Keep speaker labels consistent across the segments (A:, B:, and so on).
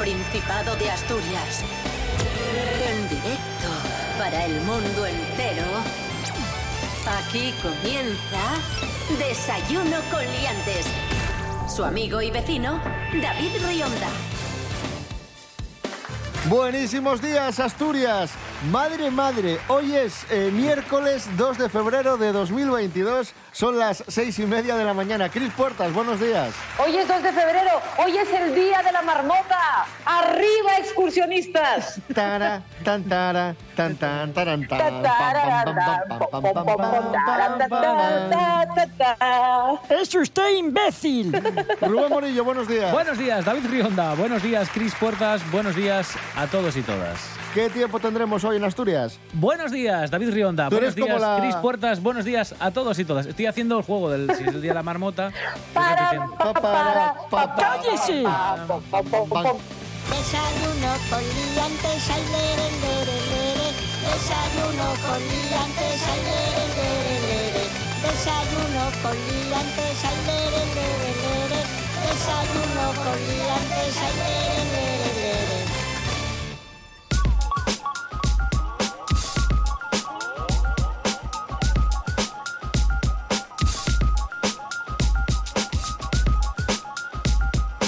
A: Principado de Asturias. En directo para el mundo entero. Aquí comienza Desayuno con Liantes. Su amigo y vecino, David Rionda.
B: Buenísimos días, Asturias. Madre, madre, hoy es eh, miércoles 2 de febrero de 2022. Son las seis y media de la mañana. Cris Puertas, buenos días.
C: Hoy es 2 de febrero, hoy es el día de la marmota. ¡Arriba, excursionistas!
B: Tara, tan, tara, tan, tan, taran,
D: ¡Eso está imbécil!
B: Rubén Morillo, buenos días.
E: Buenos días, David Rionda. Buenos días, Cris Puertas. Buenos días a todos y todas.
B: ¿Qué tiempo tendremos hoy en Asturias?
E: Buenos días, David Rionda. Buenos días,
B: la...
E: Cris Puertas. Buenos días a todos y todas. Estoy haciendo el juego del si es el día de la marmota.
B: Para, para, para,
D: ¡Cállese!
F: Desayuno con liantes, ay, lere, lere, lere. Desayuno con liantes, ay, lere, lere, lere. Desayuno con liantes, ay, lere, lere, lere. Desayuno con liantes, ay, lere, lere.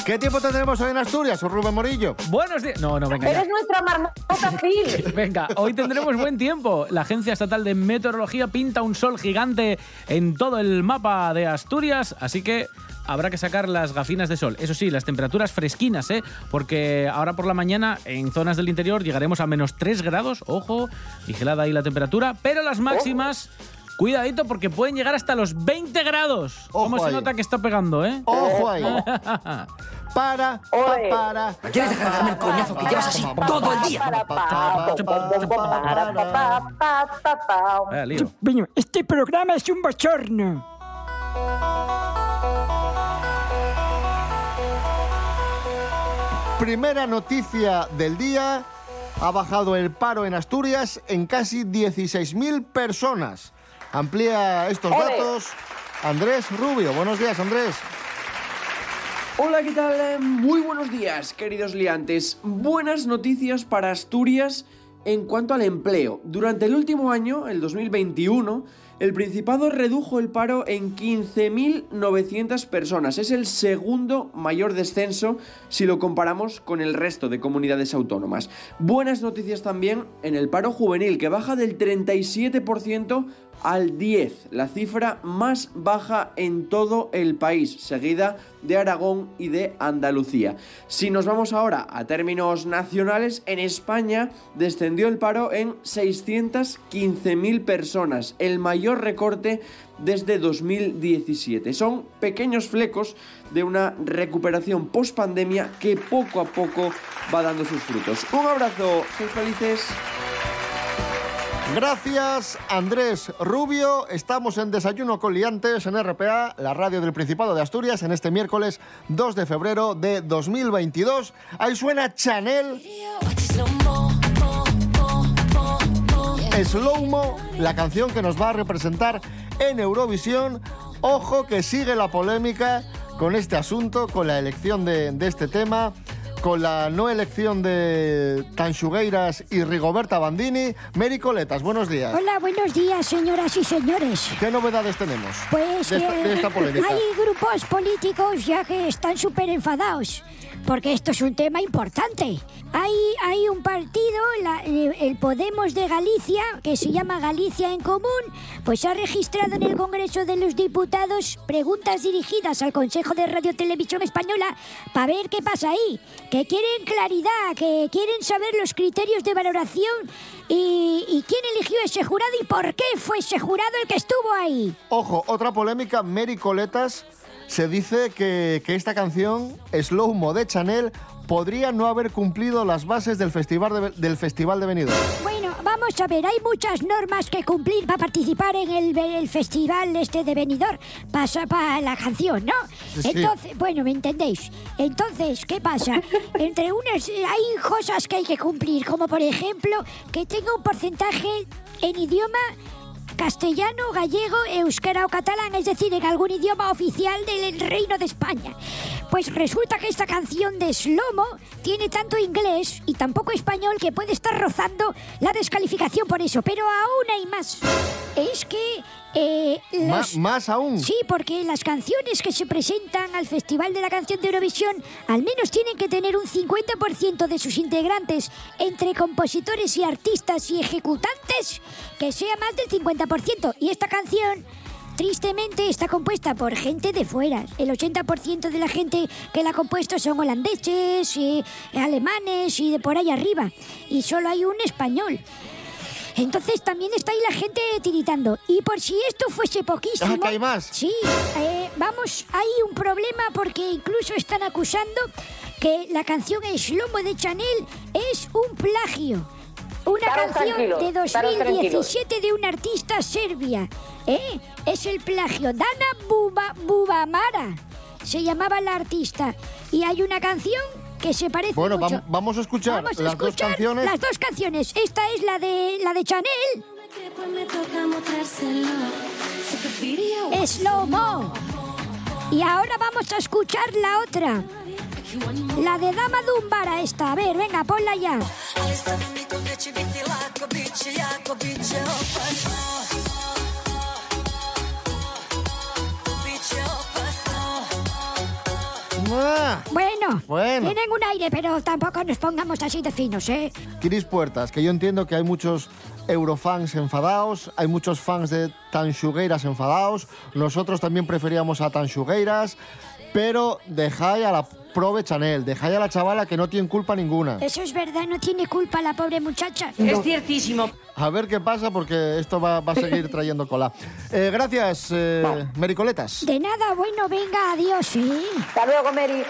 B: ¿Qué tiempo tendremos hoy en Asturias, Rubén Morillo?
E: Buenos días. No, no, venga. ya.
C: Eres nuestra marmota, Phil.
E: Venga, hoy tendremos buen tiempo. La Agencia Estatal de Meteorología pinta un sol gigante en todo el mapa de Asturias, así que habrá que sacar las gafinas de sol. Eso sí, las temperaturas fresquinas, ¿eh? Porque ahora por la mañana en zonas del interior llegaremos a menos 3 grados, ojo, vigilada ahí la temperatura, pero las máximas... Cuidadito porque pueden llegar hasta los 20 grados.
B: Ojo
E: ¿Cómo
B: ahí.
E: se nota que está pegando, eh?
B: Ojo ahí. para, pa, para.
G: Quieres dejar de darme el coñazo que llevas así todo el día?
E: Vaya.
D: Este programa es un bochorno.
B: Primera noticia del día. Ha bajado el paro en Asturias en casi 16.000 personas. Amplía estos datos Andrés Rubio. Buenos días, Andrés.
G: Hola, ¿qué tal? Muy buenos días, queridos liantes. Buenas noticias para Asturias en cuanto al empleo. Durante el último año, el 2021, el Principado redujo el paro en 15.900 personas. Es el segundo mayor descenso si lo comparamos con el resto de comunidades autónomas. Buenas noticias también en el paro juvenil, que baja del 37% al 10, la cifra más baja en todo el país, seguida de Aragón y de Andalucía. Si nos vamos ahora a términos nacionales, en España descendió el paro en 615.000 personas, el mayor recorte desde 2017. Son pequeños flecos de una recuperación post pandemia que poco a poco va dando sus frutos. Un abrazo, sois felices.
B: Gracias, Andrés Rubio. Estamos en Desayuno con Liantes en RPA, la radio del Principado de Asturias, en este miércoles 2 de febrero de 2022. Ahí suena Chanel. Slow Mo, la canción que nos va a representar en Eurovisión. Ojo que sigue la polémica con este asunto, con la elección de, de este tema, con la no elección de Tanchugueiras y Rigoberta Bandini. Mary Coletas, buenos días.
F: Hola, buenos días, señoras y señores.
B: ¿Qué novedades tenemos
F: Pues
B: de, esta,
F: eh,
B: de esta polémica?
F: hay grupos políticos ya que están súper enfadados, porque esto es un tema importante. Hay, hay un partido, eh, el Podemos de Galicia, que se llama Galicia en Común, pues ha registrado en el Congreso de los Diputados preguntas dirigidas al Consejo de Radio Televisión Española para ver qué pasa ahí, que quieren claridad, que quieren saber los criterios de valoración y, y quién eligió ese jurado y por qué fue ese jurado el que estuvo ahí.
B: Ojo, otra polémica, Mary Coletas. Se dice que, que esta canción, Slow Mo de Chanel, podría no haber cumplido las bases del Festival de, del festival de Benidorm.
F: Bueno, vamos a ver, hay muchas normas que cumplir para participar en el, el festival este de Benidorm, pasa para la canción, ¿no?
B: Sí, sí.
F: Entonces, bueno, ¿me entendéis? Entonces, ¿qué pasa? Entre unas hay cosas que hay que cumplir, como por ejemplo que tenga un porcentaje en idioma castellano, gallego, euskera o catalán, es decir, en algún idioma oficial del Reino de España. Pues resulta que esta canción de Slomo tiene tanto inglés y tan poco español que puede estar rozando la descalificación por eso. Pero aún hay más. Es que eh, los-
B: más aún.
F: Sí, porque las canciones que se presentan al Festival de la Canción de Eurovisión al menos tienen que tener un 50% de sus integrantes entre compositores y artistas y ejecutantes que sea más del 50%. Y esta canción, tristemente, está compuesta por gente de fuera. El 80% de la gente que la ha compuesto son holandeses, eh, alemanes y de por ahí arriba. Y solo hay un español. Entonces también está ahí la gente tiritando. Y por si esto fuese poquísimo...
B: Ah, que hay más.
F: Sí, eh, vamos, hay un problema porque incluso están acusando que la canción Slomo de Chanel es un plagio. Una canción de
C: estaros
F: 2017 de una artista serbia. ¿Eh? Es el plagio. Dana Buba, Bubamara se llamaba la artista. Y hay una canción que se parece
B: Bueno,
F: mucho.
B: vamos a escuchar
F: Vamos a
B: las dos canciones.
F: Las dos canciones. Esta es la de la de Chanel. Slow Mo. Y ahora vamos a escuchar la otra. La de Dama Dumbara esta. A ver, venga, ponla ya.
H: Ali
F: Bueno,
B: Bueno.
F: tienen un aire, pero tampoco nos pongamos así de finos, ¿eh?
B: Cris Puertas, que yo entiendo que hay muchos eurofans enfadados, hay muchos fans de Tanxugueiras enfadados, nosotros también preferíamos a Tanxugueiras, pero dejáis a la prove Chanel, dejáis a la chavala que no tiene culpa ninguna.
F: Eso es verdad, no tiene culpa la pobre muchacha.
C: Es ciertísimo.
B: A ver qué pasa porque esto va, va a seguir trayendo cola. Eh, gracias, eh, Mericoletas.
F: De nada, bueno, venga, adiós, ¿eh?
C: Hasta luego, Mary.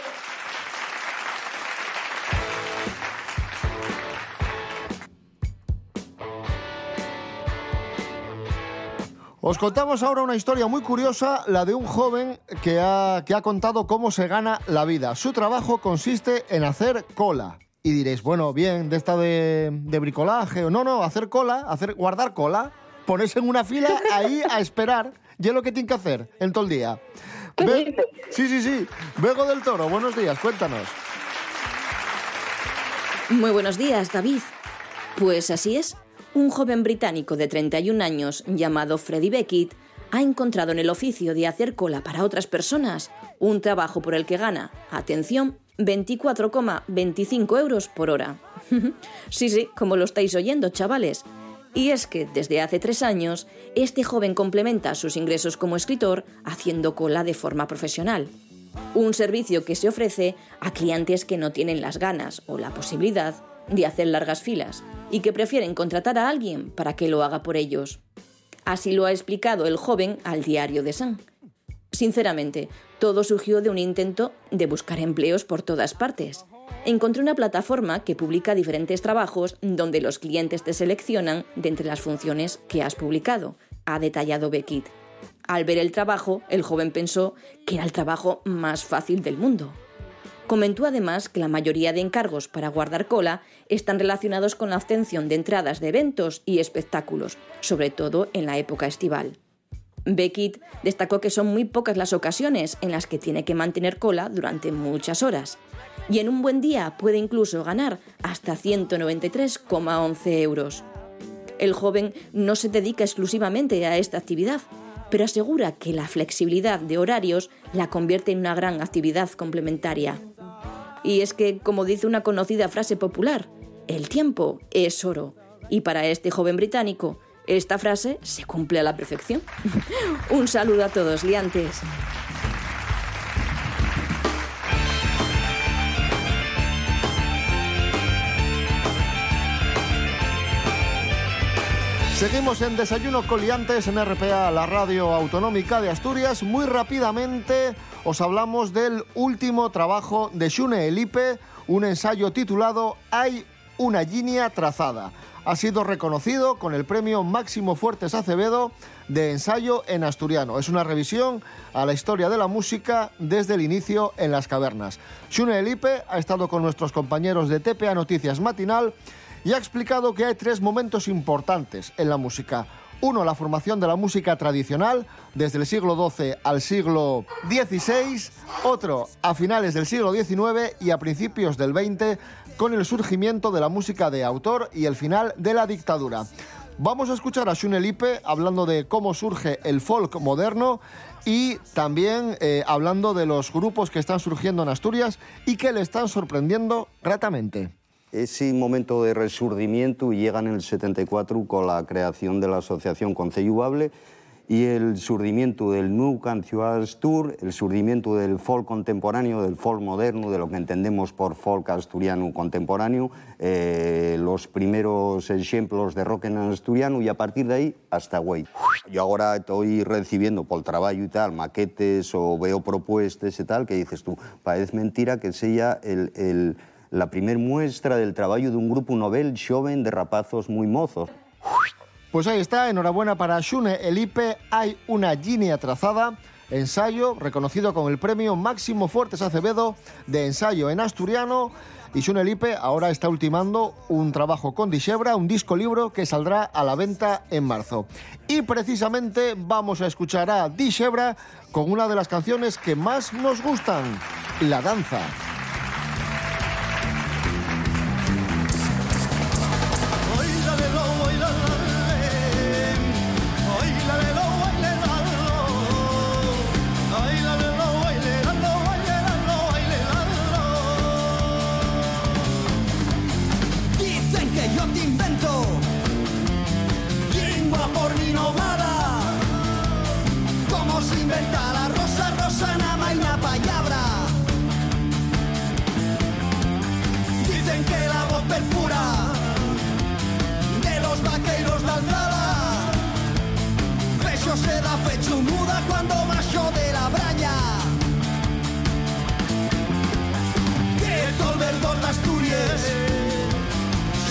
B: Os contamos ahora una historia muy curiosa, la de un joven que ha, que ha contado cómo se gana la vida. Su trabajo consiste en hacer cola. Y diréis, bueno, bien, de esta de, de bricolaje. o No, no, hacer cola, hacer, guardar cola, ponerse en una fila ahí a esperar. Y es lo que tiene que hacer en todo el día.
C: ¿Qué
B: Ve-
C: dices?
B: sí, sí, sí. Vego del Toro, buenos días, cuéntanos.
I: Muy buenos días, David. Pues así es. Un joven británico de 31 años llamado Freddie Beckett ha encontrado en el oficio de hacer cola para otras personas un trabajo por el que gana, atención, 24,25 euros por hora. sí, sí, como lo estáis oyendo, chavales. Y es que desde hace tres años, este joven complementa sus ingresos como escritor haciendo cola de forma profesional. Un servicio que se ofrece a clientes que no tienen las ganas o la posibilidad de hacer largas filas y que prefieren contratar a alguien para que lo haga por ellos. Así lo ha explicado el joven al diario de San. Sinceramente, todo surgió de un intento de buscar empleos por todas partes. Encontré una plataforma que publica diferentes trabajos donde los clientes te seleccionan de entre las funciones que has publicado, ha detallado Beckett. Al ver el trabajo, el joven pensó que era el trabajo más fácil del mundo. Comentó además que la mayoría de encargos para guardar cola están relacionados con la obtención de entradas de eventos y espectáculos, sobre todo en la época estival. Beckett destacó que son muy pocas las ocasiones en las que tiene que mantener cola durante muchas horas. Y en un buen día puede incluso ganar hasta 193,11 euros. El joven no se dedica exclusivamente a esta actividad, pero asegura que la flexibilidad de horarios la convierte en una gran actividad complementaria. Y es que, como dice una conocida frase popular, el tiempo es oro. Y para este joven británico, esta frase se cumple a la perfección. Un saludo a todos, liantes.
B: Seguimos en Desayuno Coliantes en RPA, la radio autonómica de Asturias. Muy rápidamente os hablamos del último trabajo de Xune Elipe, un ensayo titulado Hay una línea trazada. Ha sido reconocido con el premio Máximo Fuertes Acevedo de ensayo en asturiano. Es una revisión a la historia de la música desde el inicio en las cavernas. Xune Elipe ha estado con nuestros compañeros de TPA Noticias Matinal y ha explicado que hay tres momentos importantes en la música. Uno, la formación de la música tradicional desde el siglo XII al siglo XVI. Otro, a finales del siglo XIX y a principios del XX, con el surgimiento de la música de autor y el final de la dictadura. Vamos a escuchar a Shune Lipe hablando de cómo surge el folk moderno y también eh, hablando de los grupos que están surgiendo en Asturias y que le están sorprendiendo gratamente.
J: Ese momento de resurdimiento llega en el 74 con la creación de la asociación Conceyubable y el surgimiento del New Canciones Tour, el surgimiento del folk contemporáneo, del folk moderno, de lo que entendemos por folk asturiano contemporáneo, eh, los primeros ejemplos de rock en asturiano y a partir de ahí hasta güey. Yo ahora estoy recibiendo por trabajo y tal maquetes o veo propuestas y tal que dices tú, parece mentira que sea el, el, la primer muestra del trabajo de un grupo novel joven de rapazos muy mozos.
B: Pues ahí está, enhorabuena para Shune Elipe. Hay una línea trazada, ensayo reconocido con el premio Máximo Fuertes Acevedo de ensayo en asturiano. Y Shune Elipe ahora está ultimando un trabajo con Dishebra, un disco libro que saldrá a la venta en marzo. Y precisamente vamos a escuchar a Dishebra con una de las canciones que más nos gustan, La Danza.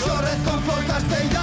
K: Chorret con flor castellana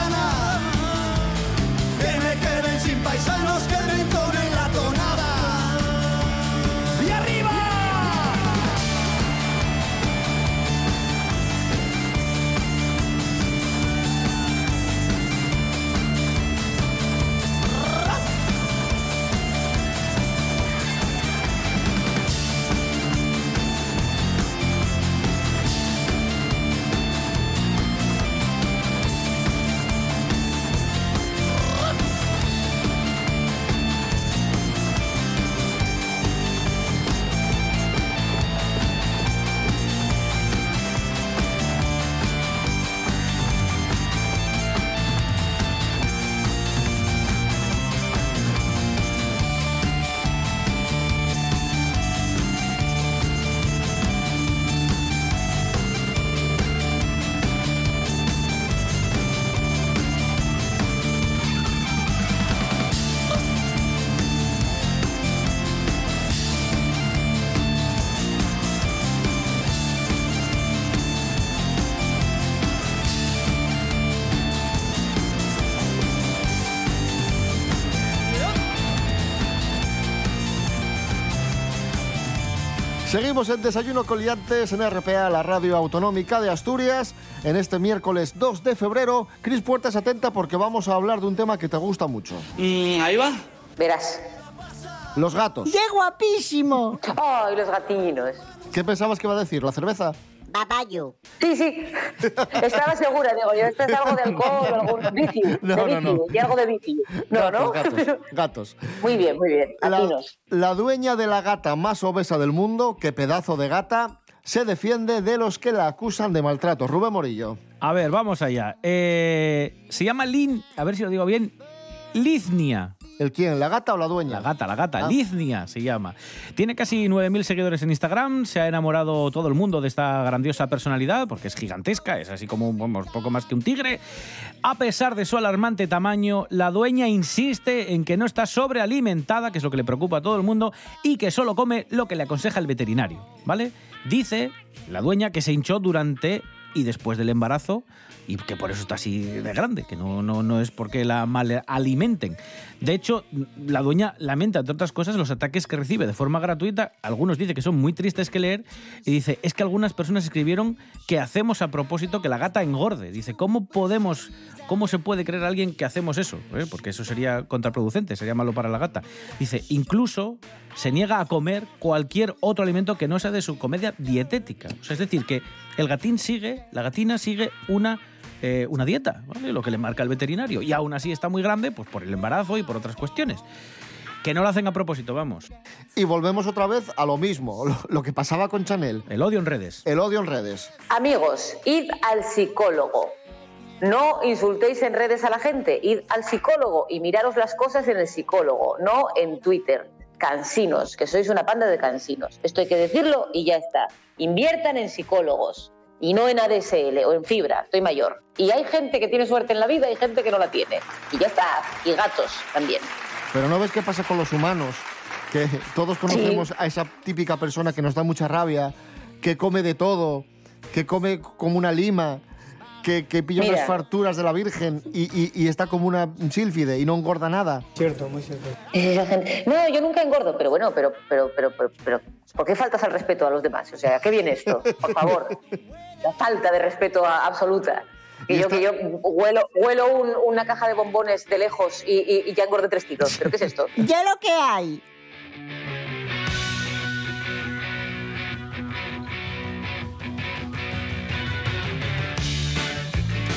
B: Seguimos en Desayuno Coliantes en RPA, la radio autonómica de Asturias, en este miércoles 2 de febrero. Cris Puertas, atenta porque vamos a hablar de un tema que te gusta mucho.
C: ahí va. Verás.
B: Los gatos.
F: ¡Qué guapísimo!
C: ¡Ay, los gatinos!
B: ¿Qué pensabas que iba a decir? ¿La cerveza?
F: Babayo.
C: Sí, sí. Estaba segura, digo, yo esto es algo de alcohol, algún vicio.
B: No,
C: de
B: no, no.
C: vicio, Y algo de vicio. No, ¿no?
B: Gatos, gatos, gatos.
C: Muy bien, muy bien.
B: La, la dueña de la gata más obesa del mundo, que pedazo de gata, se defiende de los que la acusan de maltrato. Rubén Morillo.
E: A ver, vamos allá. Eh, se llama Lin, a ver si lo digo bien, Liznia.
B: ¿El quién? ¿La gata o la dueña?
E: La gata, la gata,
B: Ah.
E: Liznia se llama. Tiene casi 9.000 seguidores en Instagram, se ha enamorado todo el mundo de esta grandiosa personalidad, porque es gigantesca, es así como vamos, poco más que un tigre. A pesar de su alarmante tamaño, la dueña insiste en que no está sobrealimentada, que es lo que le preocupa a todo el mundo, y que solo come lo que le aconseja el veterinario, ¿vale? Dice la dueña, que se hinchó durante y después del embarazo y que por eso está así de grande, que no, no, no es porque la mal alimenten. De hecho, la dueña lamenta, entre otras cosas, los ataques que recibe de forma gratuita. Algunos dicen que son muy tristes que leer y dice, es que algunas personas escribieron que hacemos a propósito que la gata engorde. Dice, ¿cómo podemos, cómo se puede creer alguien que hacemos eso? ¿Eh? Porque eso sería contraproducente, sería malo para la gata. Dice, incluso se niega a comer cualquier otro alimento que no sea de su comedia dietética. Es decir, que el gatín sigue, la gatina sigue una eh, una dieta, ¿vale? lo que le marca el veterinario. Y aún así está muy grande, pues por el embarazo y por otras cuestiones. Que no lo hacen a propósito, vamos.
B: Y volvemos otra vez a lo mismo, lo, lo que pasaba con Chanel.
E: El odio en redes.
B: El odio en redes.
C: Amigos, id al psicólogo. No insultéis en redes a la gente, id al psicólogo y miraros las cosas en el psicólogo, no en Twitter. Cansinos, que sois una panda de cansinos. Esto hay que decirlo y ya está. Inviertan en psicólogos y no en ADSL o en fibra, estoy mayor. Y hay gente que tiene suerte en la vida y gente que no la tiene. Y ya está, y gatos también.
B: Pero ¿no ves qué pasa con los humanos? Que todos conocemos a esa típica persona que nos da mucha rabia, que come de todo, que come como una lima, que, que pilla
C: Mira.
B: unas farturas de la Virgen y, y- y está como una sílfide y no engorda nada.
L: Cierto, muy cierto.
C: No, yo nunca engordo, pero bueno, pero, pero, pero, pero, pero, ¿por qué faltas al respeto a los demás? O sea, ¿a qué viene esto? Por favor. La falta de respeto a- absoluta. Que yo, que yo huelo, huelo un- una caja de bombones de lejos y, y- y ya engordé tres kilos. ¿Pero qué es esto?
M: Ya lo que hay.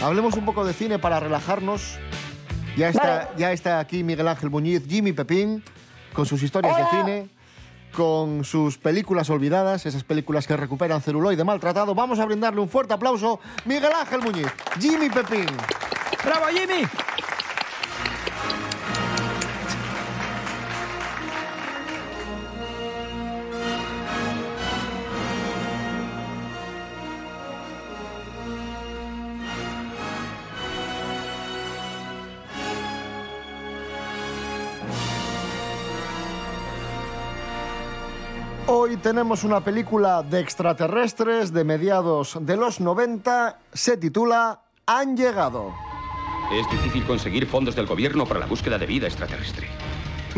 B: Hablemos un poco de cine para relajarnos. Ya está, ya está aquí Miguel Ángel Muñiz, Jimmy Pepín, con sus historias de cine, con sus películas olvidadas, esas películas que recuperan celuloide maltratado. Vamos a brindarle un fuerte aplauso. Miguel Ángel Muñiz, Jimmy Pepín.
E: ¡Bravo, Jimmy!
B: Hoy tenemos una película de extraterrestres de mediados de los 90. Se titula Han llegado.
N: Es difícil conseguir fondos del gobierno para la búsqueda de vida extraterrestre.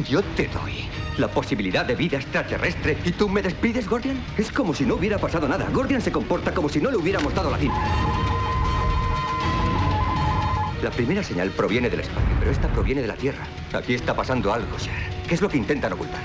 O: Yo te doy la posibilidad de vida extraterrestre y tú me despides, Gordian. Es como si no hubiera pasado nada. Gordian se comporta como si no le hubiéramos dado la cinta. La primera señal proviene del espacio, pero esta proviene de la Tierra. Aquí está pasando algo, Sher. ¿Qué es lo que intentan ocultar?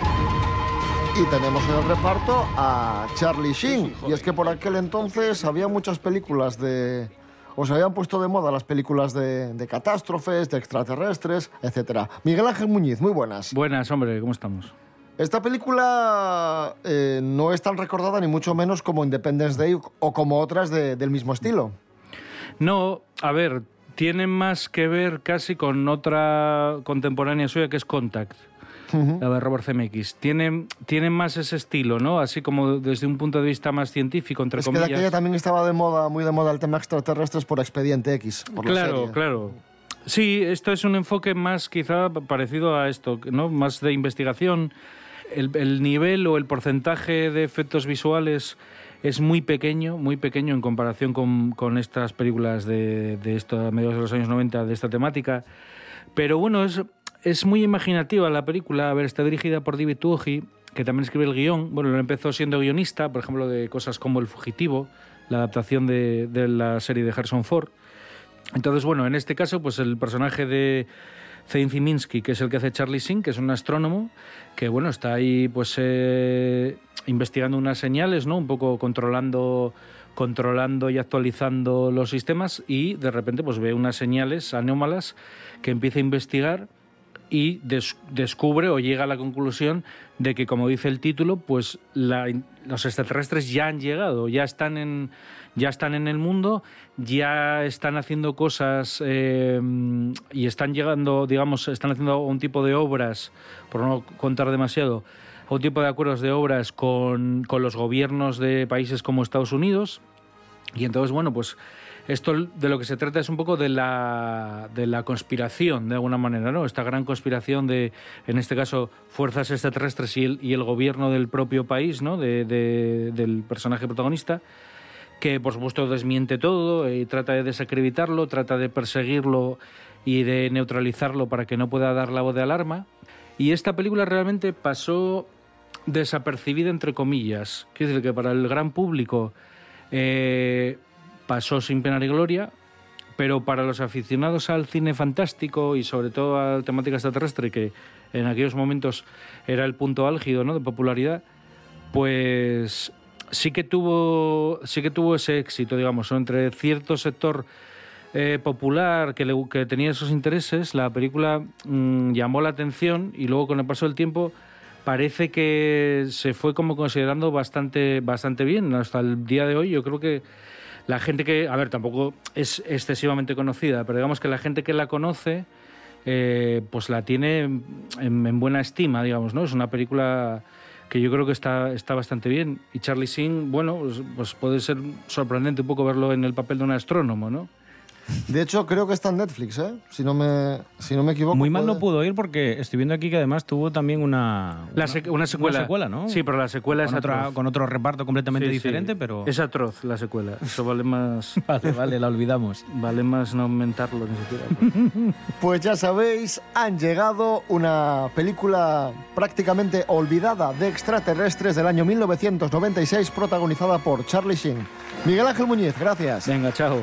B: Y tenemos en el reparto a Charlie Sheen. Y es que por aquel entonces había muchas películas de... O se habían puesto de moda las películas de, de catástrofes, de extraterrestres, etc. Miguel Ángel Muñiz, muy buenas.
E: Buenas, hombre, ¿cómo estamos?
B: Esta película eh, no es tan recordada ni mucho menos como Independence Day o como otras de- del mismo estilo.
P: No, a ver, tiene más que ver casi con otra contemporánea suya que es Contact, la de Robert Zemeckis. Tiene, tiene más ese estilo, ¿no? Así como desde un punto de vista más científico, entre
B: Es que de
P: comillas.
B: aquella también estaba de moda, muy de moda el tema extraterrestres por Expediente X. Por la
P: Claro,
B: serie.
P: claro. Sí, esto es un enfoque más quizá parecido a esto, ¿no? Más de investigación. El, el nivel o el porcentaje de efectos visuales es muy pequeño, muy pequeño en comparación con, con estas películas de, de esto, a mediados de los años 90 de esta temática. Pero bueno, es, es muy imaginativa la película. A ver, está dirigida por David Tuohy, que también escribe el guion. Bueno, él empezó siendo guionista, por ejemplo, de cosas como El Fugitivo, la adaptación de, de la serie de Harrison Ford. Entonces, bueno, en este caso, pues el personaje de Zane Ziminski, que es el que hace Charlie Singh, que es un astrónomo, que bueno, está ahí pues eh, investigando unas señales, ¿no? Un poco controlando controlando y actualizando los sistemas y de repente pues ve unas señales anómalas que empieza a investigar y des- descubre o llega a la conclusión de que, como dice el título, pues la- los extraterrestres ya han llegado, ya están en, ya están en el mundo, ya están haciendo cosas eh, y están llegando, digamos, están haciendo un tipo de obras, por no contar demasiado, un tipo de acuerdos de obras con, con los gobiernos de países como Estados Unidos. Y entonces, bueno, pues esto de lo que se trata es un poco de la, de la conspiración, de alguna manera, ¿no? Esta gran conspiración de, en este caso, fuerzas extraterrestres y el, y el gobierno del propio país, ¿no? De- de- del personaje protagonista, que por supuesto desmiente todo y trata de desacreditarlo, trata de perseguirlo y de neutralizarlo para que no pueda dar la voz de alarma. Y esta película realmente pasó desapercibida, entre comillas. Quiere decir que para el gran público eh, pasó sin pena ni gloria, pero para los aficionados al cine fantástico y sobre todo a la temática extraterrestre, que en aquellos momentos era el punto álgido ¿no? de popularidad, pues sí que tuvo, sí que tuvo ese éxito, digamos, entre cierto sector eh, popular que tenía esos intereses, la película mm, llamó la atención y luego con el paso del tiempo parece que se fue como considerando bastante, bastante bien. Hasta el día de hoy yo creo que la gente que, a ver, tampoco es excesivamente conocida, pero digamos que la gente que la conoce, eh, pues la tiene en, en buena estima, digamos, ¿no? Es una película que yo creo que está, está bastante bien. Y Charlie Sheen, bueno, pues, pues puede ser sorprendente un poco verlo en el papel de un astrónomo, ¿no?
B: De hecho, creo que está en Netflix, ¿eh? Si no me, si no me equivoco.
E: Muy mal
B: puede-
E: no pudo ir porque estoy viendo aquí que además tuvo también una,
P: La sec- una secuela.
E: ¿no?
P: Sí, pero la secuela
E: con
P: es
E: otra-
P: atroz.
E: con otro reparto completamente
P: Sí, sí.
E: diferente, pero
P: Es atroz la secuela. Eso vale más...
E: vale, vale, la olvidamos.
P: Vale más no mentarlo ni siquiera.
B: Pues ya sabéis, han llegado una película prácticamente olvidada de extraterrestres del año 1996, protagonizada por Charlie Sheen. Miguel Ángel Muñiz, gracias.
P: Venga, chao.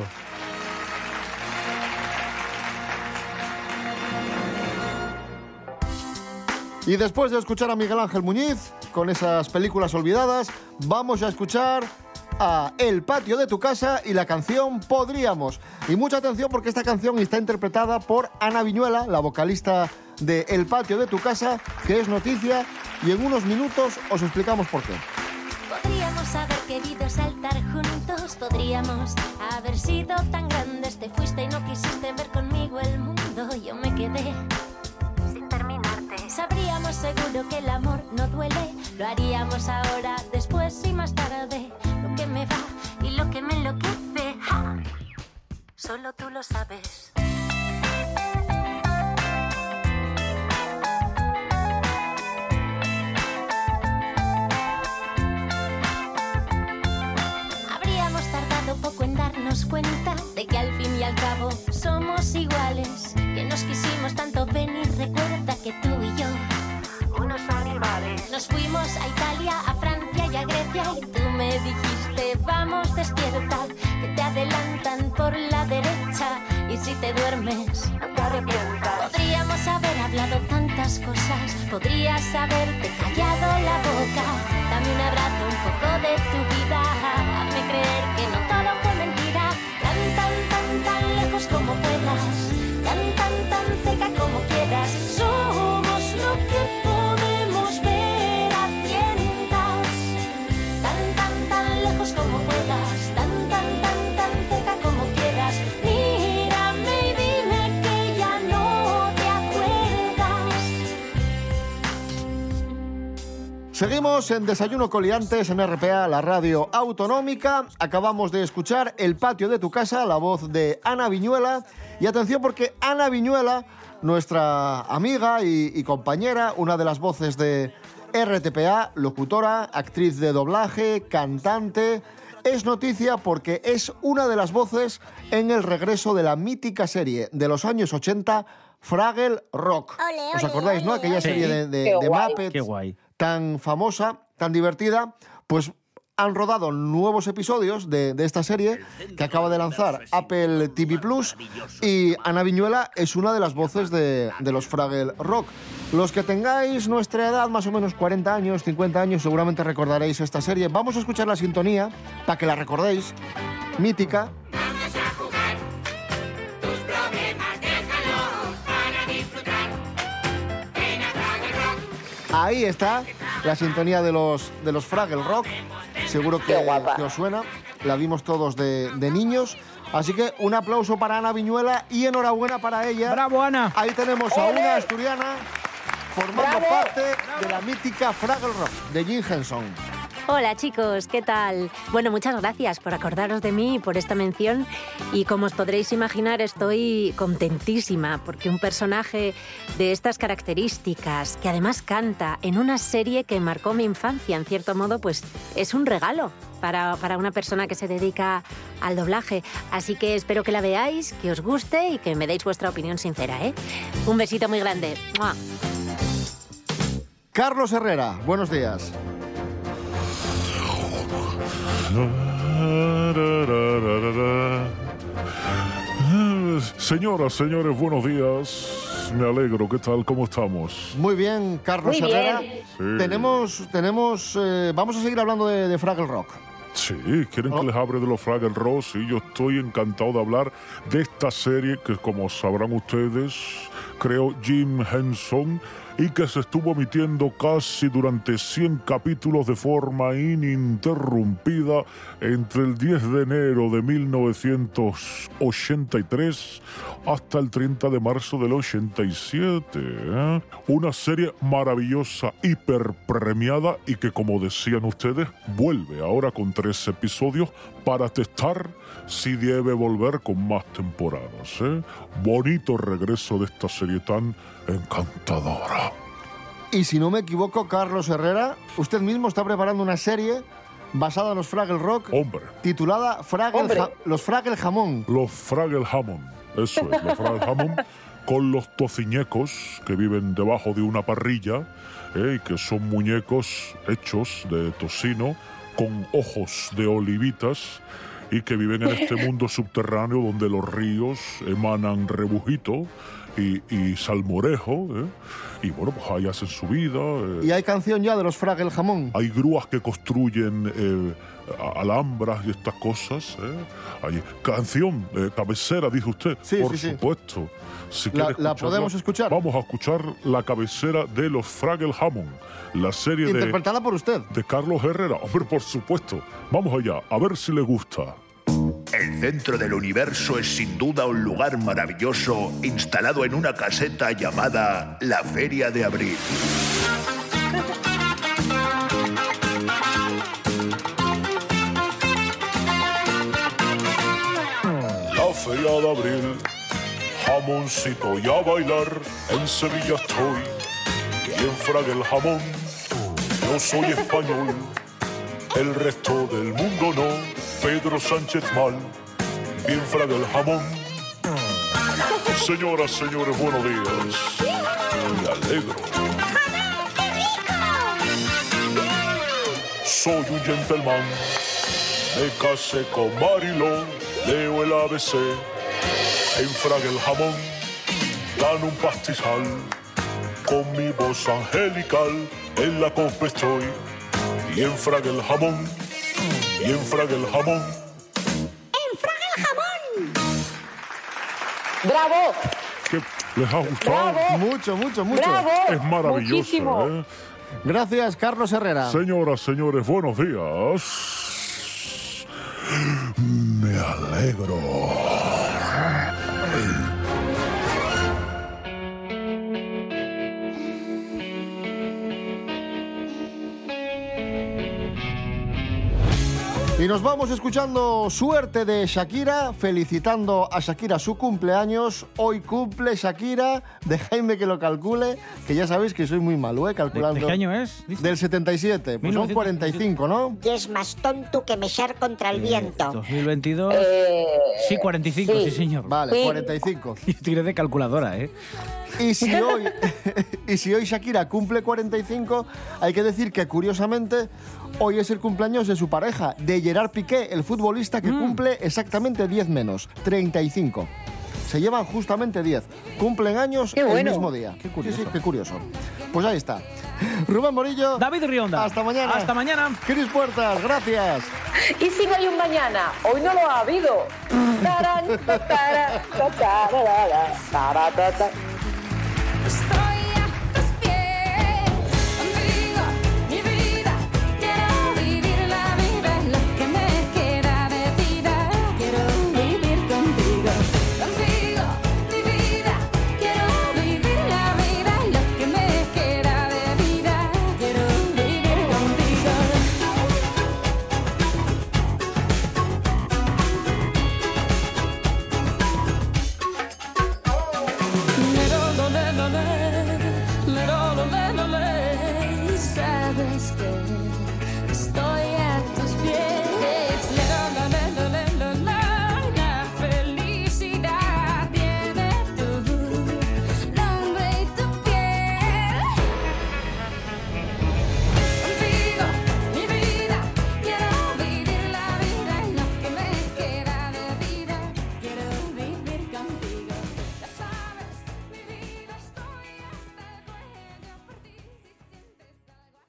B: Y después de escuchar a Miguel Ángel Muñiz con esas películas olvidadas, vamos a escuchar a El patio de tu casa y la canción Podríamos. Y mucha atención porque esta canción está interpretada por Ana Viñuela, la vocalista de El patio de tu casa, que es noticia y en unos minutos os explicamos por qué.
L: Podríamos haber querido saltar juntos, podríamos haber sido tan grandes. Te fuiste y no quisiste ver conmigo el mundo. Yo me quedé. Sabríamos seguro que el amor no duele. Lo haríamos ahora, después y más tarde. Lo que me va y lo que me enloquece. ¡ja! Solo tú lo sabes. Habríamos tardado poco en darnos cuenta de que al fin y al cabo somos iguales. Que nos quisimos tanto venir, recuerda que tú y yo, unos animales. Nos fuimos a Italia, a Francia y a Grecia y tú me dijiste, vamos despierta, que te adelantan por la derecha y si te duermes, no te arrepientas. Podríamos haber hablado tantas cosas, podrías haberte callado la boca. Dame un abrazo, un poco de tu vida,
B: Seguimos en Desayuno Coliantes en RPA, la radio autonómica. Acabamos de escuchar El patio de tu casa, la voz de Ana Viñuela. Y atención porque Ana Viñuela, nuestra amiga y, y compañera, una de las voces de RTPA, locutora, actriz de doblaje, cantante, es noticia porque es una de las voces en el regreso de la mítica serie de los años 80, Fraggle Rock. ¿Os acordáis, no? Aquella
E: Sí.
B: serie de, de,
E: Qué
B: de
E: guay.
B: Muppets
E: Qué guay.
B: Tan famosa, tan divertida, pues han rodado nuevos episodios de, de esta serie que acaba de lanzar Apple TV Plus y Ana Viñuela es una de las voces de, de los Fraggle Rock. Los que tengáis nuestra edad, más o menos 40 años, 50 años, seguramente recordaréis esta serie. Vamos a escuchar la sintonía para que la recordéis. Mítica. Ahí está la sintonía de los, de los Fraggle Rock. Seguro que, que os suena. La vimos todos de, de niños. Así que un aplauso para Ana Viñuela y enhorabuena para ella.
E: ¡Bravo, Ana!
B: Ahí tenemos a una asturiana formando
C: ¡Bravo!
B: parte de la mítica Fraggle Rock de Jim Henson.
M: Hola chicos, ¿qué tal? Bueno, muchas gracias por acordaros de mí y por esta mención. Y como os podréis imaginar, estoy contentísima porque un personaje de estas características, que además canta en una serie que marcó mi infancia, en cierto modo, pues es un regalo para, para una persona que se dedica al doblaje. Así que espero que la veáis, que os guste y que me deis vuestra opinión sincera, ¿eh? Un besito muy grande. ¡Mua!
B: Carlos Herrera, buenos días.
Q: Señoras, señores, buenos días. Me alegro. ¿Qué tal? ¿Cómo estamos?
B: Muy bien, Carlos
Q: Muy
B: Herrera.
Q: Sí.
B: Tenemos, tenemos, eh, vamos a seguir hablando de, de Fraggle Rock.
Q: Sí, quieren que les hable de los Fraggle Rock. Sí, yo estoy encantado de hablar de esta serie que, como sabrán ustedes, creó Jim Henson y que se estuvo emitiendo casi durante 100 capítulos de forma ininterrumpida entre el 10 de enero de 1983 hasta el 30 de marzo del 87. ¿eh? Una serie maravillosa, hiper premiada y que, como decían ustedes, vuelve ahora con tres episodios para testar si debe volver con más temporadas. ¿eh? Bonito regreso de esta serie tan encantadora.
B: Y si no me equivoco, Carlos Herrera, usted mismo está preparando una serie basada en los Fraggle Rock
Q: Hombre.
B: titulada Fraggle. Ja- Los Fraggle Jamón.
Q: Los Fraggle Hammond. Eso es, los Fraggle Hammond con los tociñecos que viven debajo de una parrilla ¿eh? y que son muñecos hechos de tocino con ojos de olivitas y que viven en este mundo subterráneo donde los ríos emanan rebujito y, y salmorejo ¿eh? y bueno, pues ahí hacen su vida. ¿eh?
B: Y hay canción ya de los Fraggle Jamón.
Q: Hay grúas que construyen eh, alhambras y estas cosas. ¿eh? Hay canción, cabecera, dice usted.
B: Sí,
Q: Por
B: sí, sí.
Q: supuesto. Si
B: La- la podemos escuchar.
Q: Vamos a escuchar la cabecera de los Fraggle Hammond, la serie de,
B: Interpretada por usted.
Q: de Carlos Herrera. Hombre, por supuesto. Vamos allá, a ver si le gusta.
R: El centro del universo es sin duda un lugar maravilloso instalado en una caseta llamada la Feria de Abril.
Q: La feria de abril, jamoncito y a bailar. En Sevilla estoy y en Fraga el jamón. Yo soy español, el resto del mundo no. Pedro Sánchez mal, bien Fraga el jamón. Señoras, señores, buenos días. Me alegro. Soy un gentleman. Me casé con Mariló, leo el ABC, enfrague el jamón, gano un pastizal, con mi voz angelical, en la copa estoy, y enfrague el jamón, y enfrague el jamón.
F: ¡Enfraga el jamón!
C: ¡Bravo!
Q: ¿Qué? ¿Les ha gustado?
C: Bravo.
B: Mucho, mucho, mucho.
C: Bravo.
Q: Es maravilloso,
C: Muchísimo.
Q: ¿eh?
B: Gracias, Carlos Herrera.
Q: Señoras, señores, buenos días. Me alegro.
B: Y nos vamos escuchando Suerte de Shakira, felicitando a Shakira su cumpleaños. Hoy cumple Shakira, de Jaime que lo calcule, que ya sabéis que soy muy malo, ¿eh? Calculando.
E: ¿De qué año es? dice?
B: Del 77, pues son
E: 1977.
B: 45, ¿no?
F: Y es más tonto que mechar contra el viento.
E: 2022.
C: Eh,
E: sí, 45, sí,
C: sí.
E: señor.
B: Vale,
C: Sí.
B: 45.
E: Tiré de calculadora, ¿eh?
B: Y si hoy, y si hoy Shakira cumple 45, hay que decir que curiosamente hoy es el cumpleaños de su pareja, de Gerard Piqué, el futbolista
E: Mm.
B: que cumple exactamente 10 menos, 35. Se llevan justamente 10. Cumplen años el mismo día. Qué curioso. qué curioso. Pues ahí está. Rubén Morillo.
E: David Rionda.
B: Hasta mañana.
E: Hasta mañana.
B: Cris Puertas, gracias.
C: ¿Y si no hay un mañana? Hoy no lo ha habido. stars.